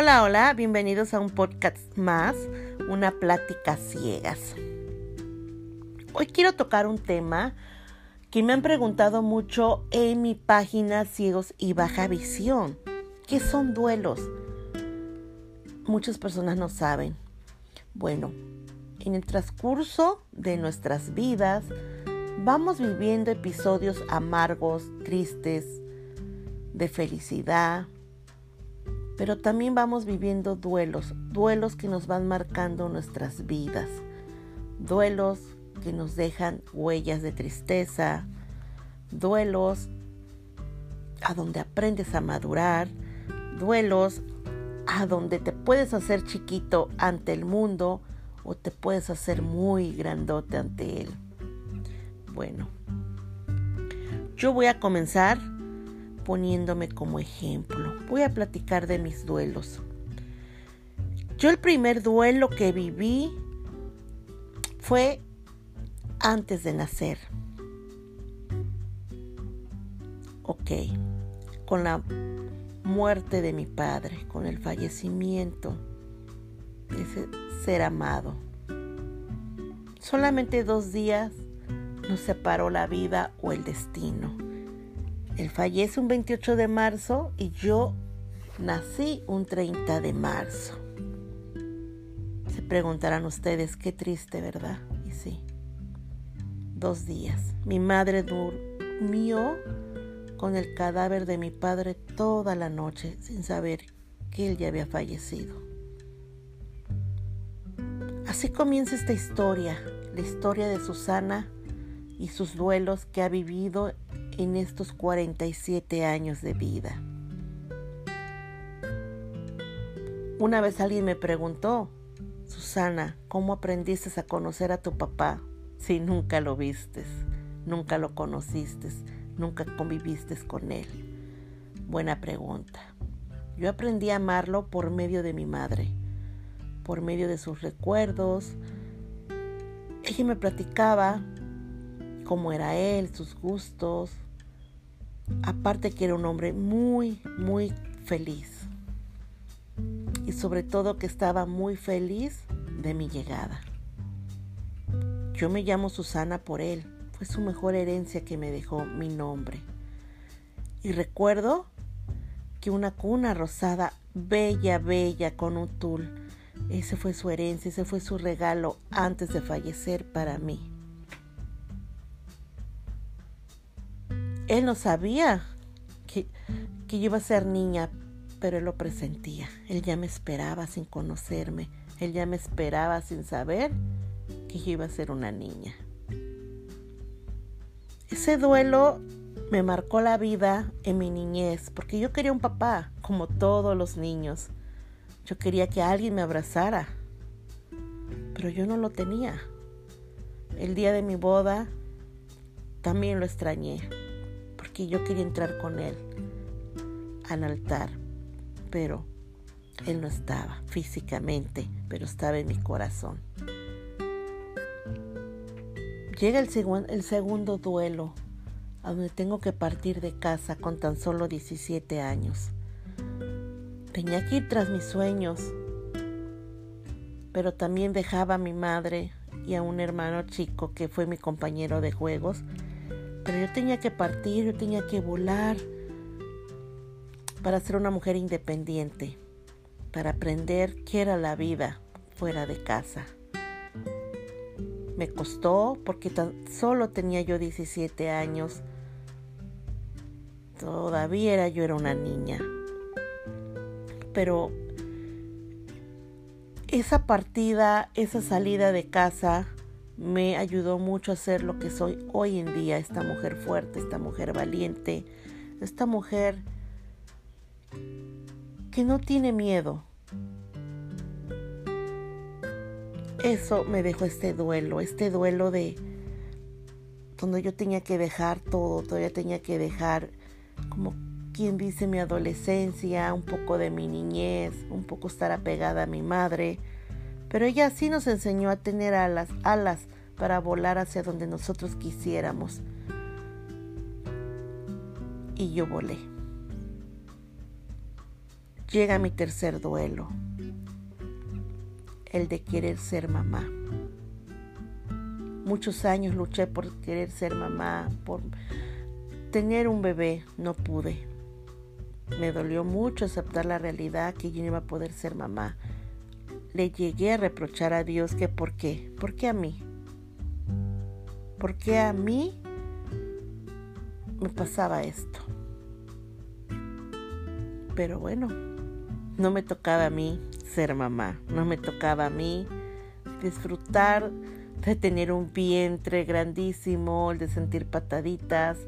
Hola, hola, bienvenidos a un podcast más, una plática ciegas. Hoy quiero tocar un tema que me han preguntado mucho en mi página Ciegos y Baja Visión. ¿Qué son duelos? Muchas personas no saben. Bueno, en el transcurso de nuestras vidas vamos viviendo episodios amargos, tristes, de felicidad, pero también vamos viviendo duelos, duelos que nos van marcando nuestras vidas, duelos que nos dejan huellas de tristeza, duelos a donde aprendes a madurar, duelos a donde te puedes hacer chiquito ante el mundo o te puedes hacer muy grandote ante él. Bueno, yo voy a comenzar poniéndome como ejemplo. Voy a platicar de mis duelos. Yo el primer duelo que viví fue antes de nacer. Ok, con la muerte de mi padre, con el fallecimiento de ese ser amado. Solamente dos días nos separó la vida o el destino. Él fallece un 28 de marzo y yo nací un 30 de marzo. Se preguntarán ustedes, qué triste, ¿verdad? Y sí, dos días. Mi madre durmió con el cadáver de mi padre toda la noche sin saber que él ya había fallecido. Así comienza esta historia, la historia de Susana y sus duelos que ha vivido en estos 47 años de vida. Una vez alguien me preguntó, Susana, ¿cómo aprendiste a conocer a tu papá si nunca lo vistes, nunca lo conociste, nunca conviviste con él? Buena pregunta. Yo aprendí a amarlo por medio de mi madre, por medio de sus recuerdos. Ella me platicaba cómo era él, sus gustos, Aparte que era un hombre muy, muy feliz. Y sobre todo que estaba muy feliz de mi llegada. Yo me llamo Susana por él. Fue su mejor herencia que me dejó mi nombre. Y recuerdo que una cuna rosada, bella, bella, con un tul. Ese fue su herencia, ese fue su regalo antes de fallecer para mí. Él no sabía que, yo iba a ser niña, pero él lo presentía. Él ya me esperaba sin conocerme. Él ya me esperaba sin saber que yo iba a ser una niña. Ese duelo me marcó la vida en mi niñez, porque yo quería un papá, como todos los niños. Yo quería que alguien me abrazara, pero yo no lo tenía. El día de mi boda también lo extrañé yo quería entrar con él al altar, pero él no estaba físicamente, pero estaba en mi corazón. Llega el, el segundo duelo, a donde tengo que partir de casa con tan solo 17 años. Tenía que ir tras mis sueños, pero también dejaba a mi madre y a un hermano chico que fue mi compañero de juegos pero yo tenía que partir, yo tenía que volar para ser una mujer independiente, para aprender qué era la vida fuera de casa. Me costó porque tan solo tenía yo 17 años. Todavía era, yo era una niña. Pero esa partida, esa salida de casa, me ayudó mucho a ser lo que soy hoy en día, esta mujer fuerte, esta mujer valiente, esta mujer que no tiene miedo. Eso me dejó este duelo, este duelo de donde yo tenía que dejar todo, todavía tenía que dejar como quien dice mi adolescencia, un poco de mi niñez, un poco estar apegada a mi madre, pero ella sí nos enseñó a tener alas, alas para volar hacia donde nosotros quisiéramos. Y yo volé. llega mi tercer duelo, el de querer ser mamá. Muchos años luché por querer ser mamá, por tener un bebé, no pude. Me dolió mucho aceptar la realidad que yo no iba a poder ser mamá. Le llegué a reprochar a Dios que por qué, por qué a mí, por qué a mí me pasaba esto. Pero bueno, no me tocaba a mí ser mamá, no me tocaba a mí disfrutar de tener un vientre grandísimo, de sentir pataditas,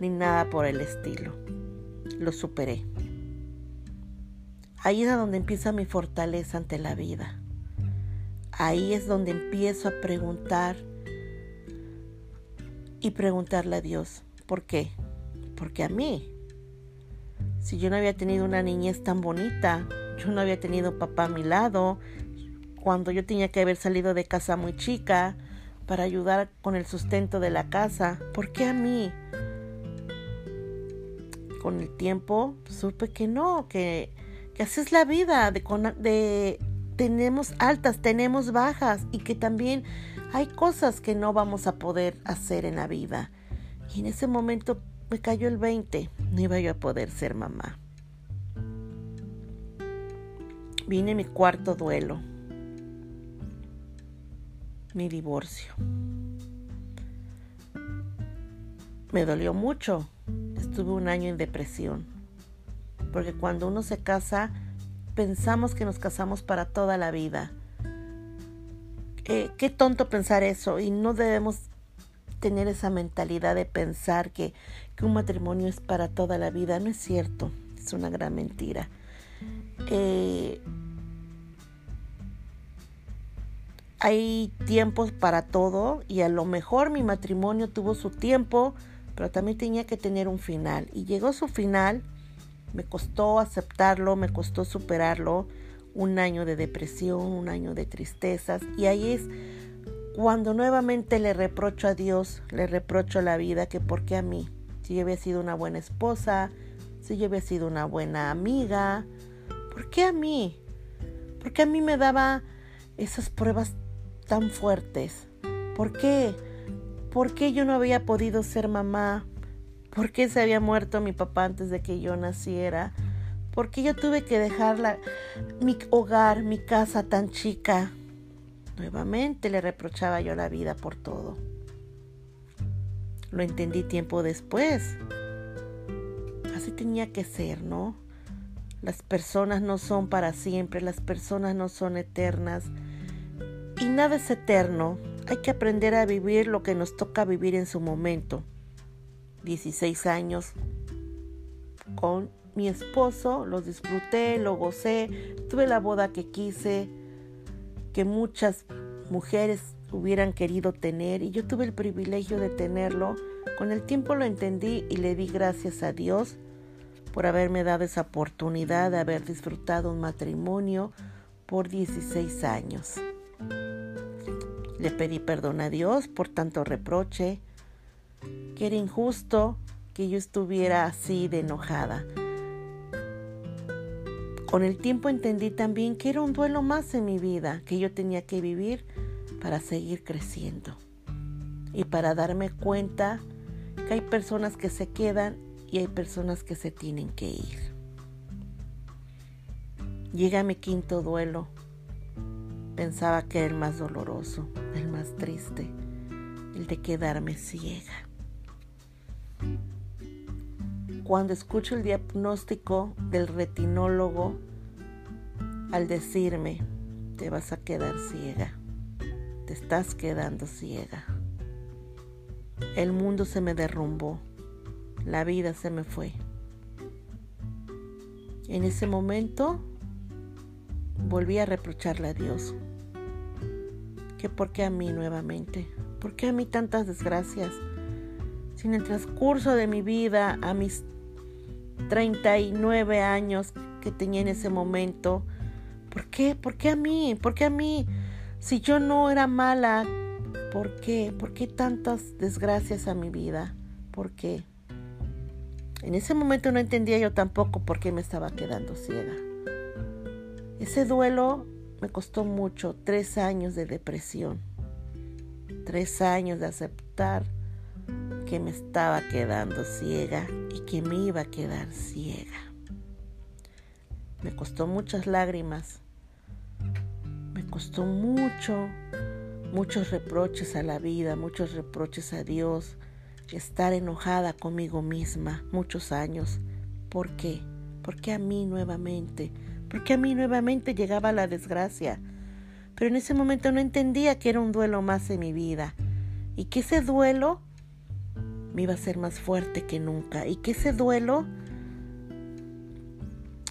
ni nada por el estilo. Lo superé. Ahí es donde empieza mi fortaleza ante la vida. Ahí es donde empiezo a preguntar y preguntarle a Dios, ¿por qué? Porque a mí, si yo no había tenido una niñez tan bonita, yo no había tenido papá a mi lado, cuando yo tenía que haber salido de casa muy chica para ayudar con el sustento de la casa, ¿por qué a mí? Con el tiempo supe que no, que, que así es la vida, de, tenemos altas, tenemos bajas y que también hay cosas que no vamos a poder hacer en la vida. Y en ese momento me cayó el 20, no iba yo a poder ser mamá. Vine mi cuarto duelo, mi divorcio. Me dolió mucho, estuve un año en depresión, porque cuando uno se casa, pensamos que nos casamos para toda la vida eh, qué tonto pensar eso y no debemos tener esa mentalidad de pensar que, un matrimonio es para toda la vida. No es cierto, es una gran mentira. Eh, hay tiempos para todo y a lo mejor mi matrimonio tuvo su tiempo, pero también tenía que tener un final. Y llegó su final, me costó aceptarlo, me costó superarlo un año de depresión, un año de tristezas. Y ahí es cuando nuevamente le reprocho a Dios, le reprocho a la vida que por qué a mí, si yo había sido una buena esposa, si yo había sido una buena amiga, ¿por qué a mí? ¿Por qué a mí me daba esas pruebas tan fuertes? ¿Por qué? ¿Por qué yo no había podido ser mamá? ¿Por qué se había muerto mi papá antes de que yo naciera? porque yo tuve que dejar mi hogar, mi casa tan chica. Nuevamente le reprochaba yo la vida por todo. Lo entendí tiempo después. Así tenía que ser, ¿no? Las personas no son para siempre, las personas no son eternas y nada es eterno. Hay que aprender a vivir lo que nos toca vivir en su momento. 16 años con mi esposo, lo disfruté, lo gocé, tuve la boda que quise, que muchas mujeres hubieran querido tener y yo tuve el privilegio de tenerlo. Con el tiempo lo entendí y le di gracias a Dios por haberme dado esa oportunidad de haber disfrutado un matrimonio por 16 años. Le pedí perdón a Dios por tanto reproche, que era injusto que yo estuviera así de enojada. Con el tiempo entendí también que era un duelo más en mi vida que yo tenía que vivir para seguir creciendo y para darme cuenta que hay personas que se quedan y hay personas que se tienen que ir. Llega mi quinto duelo. Pensaba que era el más doloroso, el más triste, el de quedarme ciega. Cuando escucho el diagnóstico del retinólogo al decirme, te vas a quedar ciega, te estás quedando ciega. El mundo se me derrumbó, la vida se me fue. En ese momento volví a reprocharle a Dios. ¿Que por qué a mí nuevamente? ¿Por qué a mí tantas desgracias? Si en el transcurso de mi vida, a mis 39 años que tenía en ese momento. ¿Por qué? ¿Por qué a mí? ¿Por qué a mí? Si yo no era mala, ¿por qué? ¿Por qué tantas desgracias a mi vida? ¿Por qué? En ese momento no entendía yo tampoco por qué me estaba quedando ciega. Ese duelo me costó mucho, tres años de depresión, tres años de aceptar que me estaba quedando ciega y que me iba a quedar ciega. Me costó muchas lágrimas, me costó mucho, muchos reproches a la vida, muchos reproches a Dios, estar enojada conmigo misma muchos años. ¿Por qué? ¿Por qué a mí nuevamente? ¿Por qué a mí nuevamente llegaba la desgracia? Pero en ese momento no entendía que era un duelo más en mi vida y que ese duelo iba a ser más fuerte que nunca y que ese duelo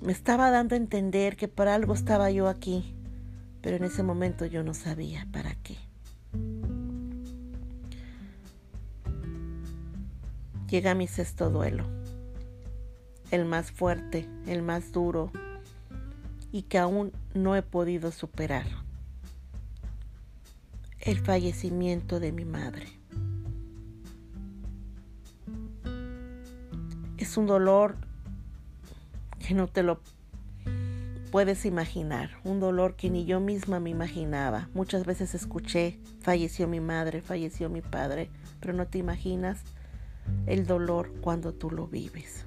me estaba dando a entender que para algo estaba yo aquí, pero en ese momento yo no sabía para qué. Llega mi sexto duelo, el más fuerte, el más duro y que aún no he podido superar. El fallecimiento de mi madre. Un dolor que no te lo puedes imaginar, un dolor que ni yo misma me imaginaba. Muchas veces escuché, falleció mi madre, falleció mi padre, pero no te imaginas el dolor cuando tú lo vives.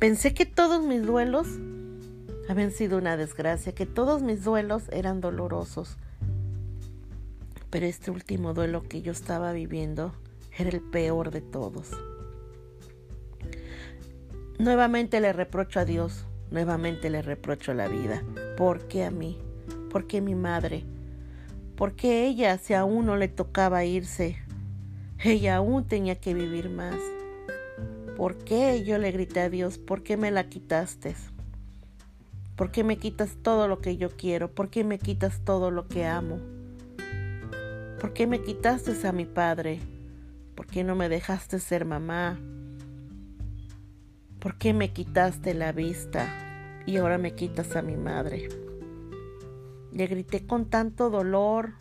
Pensé que todos mis duelos habían sido una desgracia, que todos mis duelos eran dolorosos. Pero este último duelo que yo estaba viviendo era el peor de todos. Nuevamente le reprocho a Dios, nuevamente le reprocho la vida. ¿Por qué a mí? ¿Por qué mi madre? ¿Por qué ella, si a uno le tocaba irse, ella aún tenía que vivir más. ¿Por qué? Yo le grité a Dios, ¿por qué me la quitaste? ¿Por qué me quitas todo lo que yo quiero? ¿Por qué me quitas todo lo que amo? ¿Por qué me quitaste a mi padre? ¿Por qué no me dejaste ser mamá? ¿Por qué me quitaste la vista y ahora me quitas a mi madre? Le grité con tanto dolor,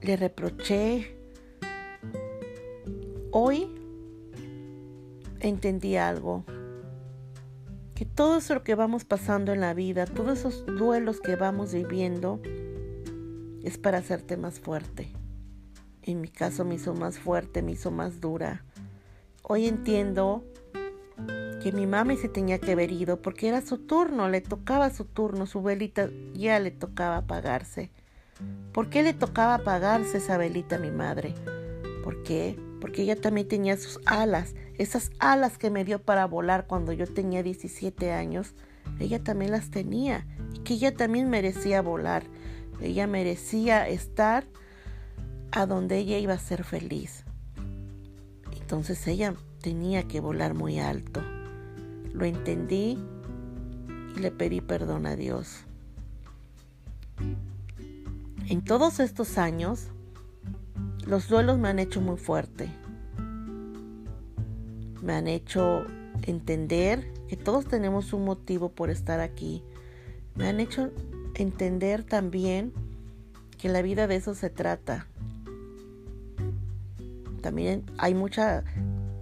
le reproché. Hoy entendí algo, que todo eso que vamos pasando en la vida, todos esos duelos que vamos viviendo, es para hacerte más fuerte. En mi caso me hizo más fuerte, me hizo más dura. Hoy entiendo que mi mami se tenía que haber ido porque era su turno, le tocaba su turno, su velita ya le tocaba apagarse. ¿Por qué le tocaba apagarse esa velita a mi madre? ¿Por qué? Porque ella también tenía sus alas, esas alas que me dio para volar cuando yo tenía 17 años, ella también las tenía y que ella también merecía volar. Ella merecía estar a donde ella iba a ser feliz. Entonces ella tenía que volar muy alto. Lo entendí y le pedí perdón a Dios. En todos estos años, los duelos me han hecho muy fuerte. Me han hecho entender que todos tenemos un motivo por estar aquí. Me han hecho entender también que la vida de eso se trata. También hay mucha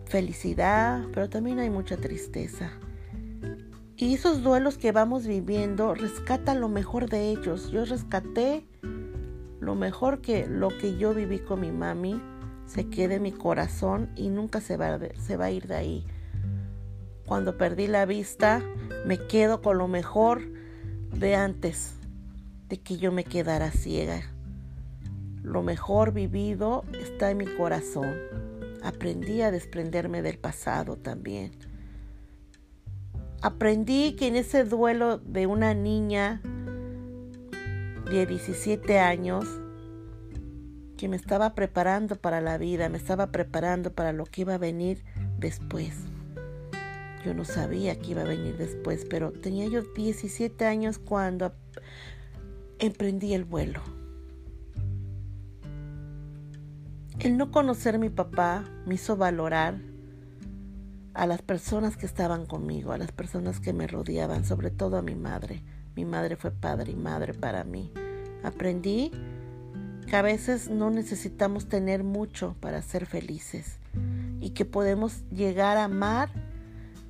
felicidad, pero también hay mucha tristeza. Y esos duelos que vamos viviendo, rescata lo mejor de ellos. Yo rescaté lo mejor que lo que yo viví con mi mami se quede en mi corazón y nunca se va, se va a ir de ahí. Cuando perdí la vista, me quedo con lo mejor de antes de que yo me quedara ciega. Lo mejor vivido está en mi corazón. Aprendí a desprenderme del pasado también. Aprendí que en ese duelo de una niña de 17 años que me estaba preparando para la vida, me estaba preparando para lo que iba a venir después. Yo no sabía que iba a venir después, pero tenía yo 17 años cuando emprendí el vuelo. El no conocer mi papá me hizo valorar a las personas que estaban conmigo, a las personas que me rodeaban, sobre todo a mi madre. Mi madre fue padre y madre para mí. Aprendí que a veces no necesitamos tener mucho para ser felices y que podemos llegar a amar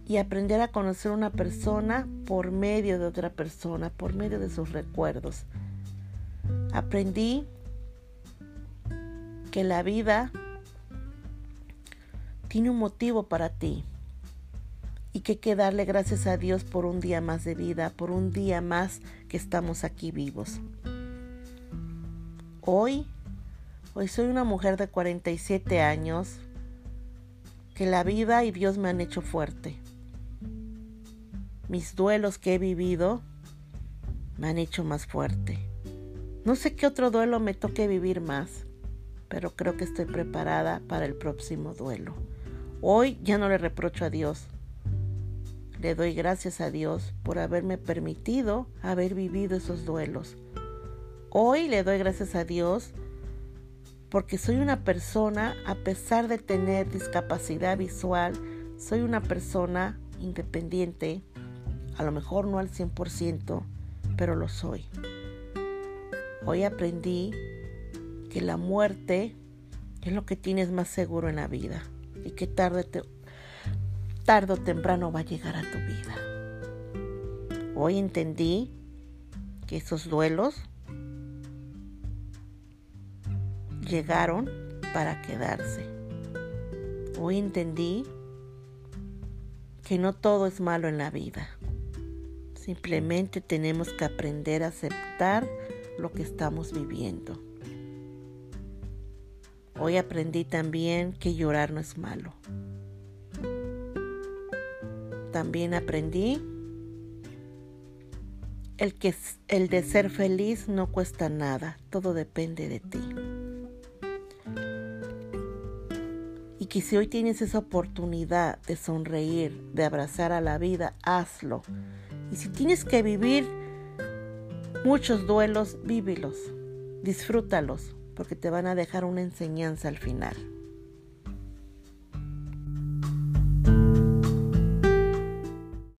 y aprender a conocer una persona por medio de otra persona, por medio de sus recuerdos. Aprendí que la vida tiene un motivo para ti y que hay que darle gracias a Dios por un día más de vida, por un día más que estamos aquí vivos. Hoy, hoy soy una mujer de 47 años que la vida y Dios me han hecho fuerte. Mis duelos que he vivido me han hecho más fuerte. No sé qué otro duelo me toque vivir más, pero creo que estoy preparada para el próximo duelo. Hoy ya no le reprocho a Dios, le doy gracias a Dios por haberme permitido haber vivido esos duelos. Hoy le doy gracias a Dios porque soy una persona, a pesar de tener discapacidad visual, soy una persona independiente, a lo mejor no al 100%, pero lo soy. Hoy aprendí que la muerte es lo que tienes más seguro en la vida y que tarde tarde o temprano va a llegar a tu vida. Hoy entendí que esos duelos llegaron para quedarse. Hoy entendí que no todo es malo en la vida. Simplemente tenemos que aprender a aceptar lo que estamos viviendo. Hoy aprendí también que llorar no es malo también aprendí el que el de ser feliz no cuesta nada, todo depende de ti. Y que si hoy tienes esa oportunidad de sonreír, de abrazar a la vida, hazlo. Y si tienes que vivir muchos duelos, vívelos, disfrútalos, porque te van a dejar una enseñanza al final.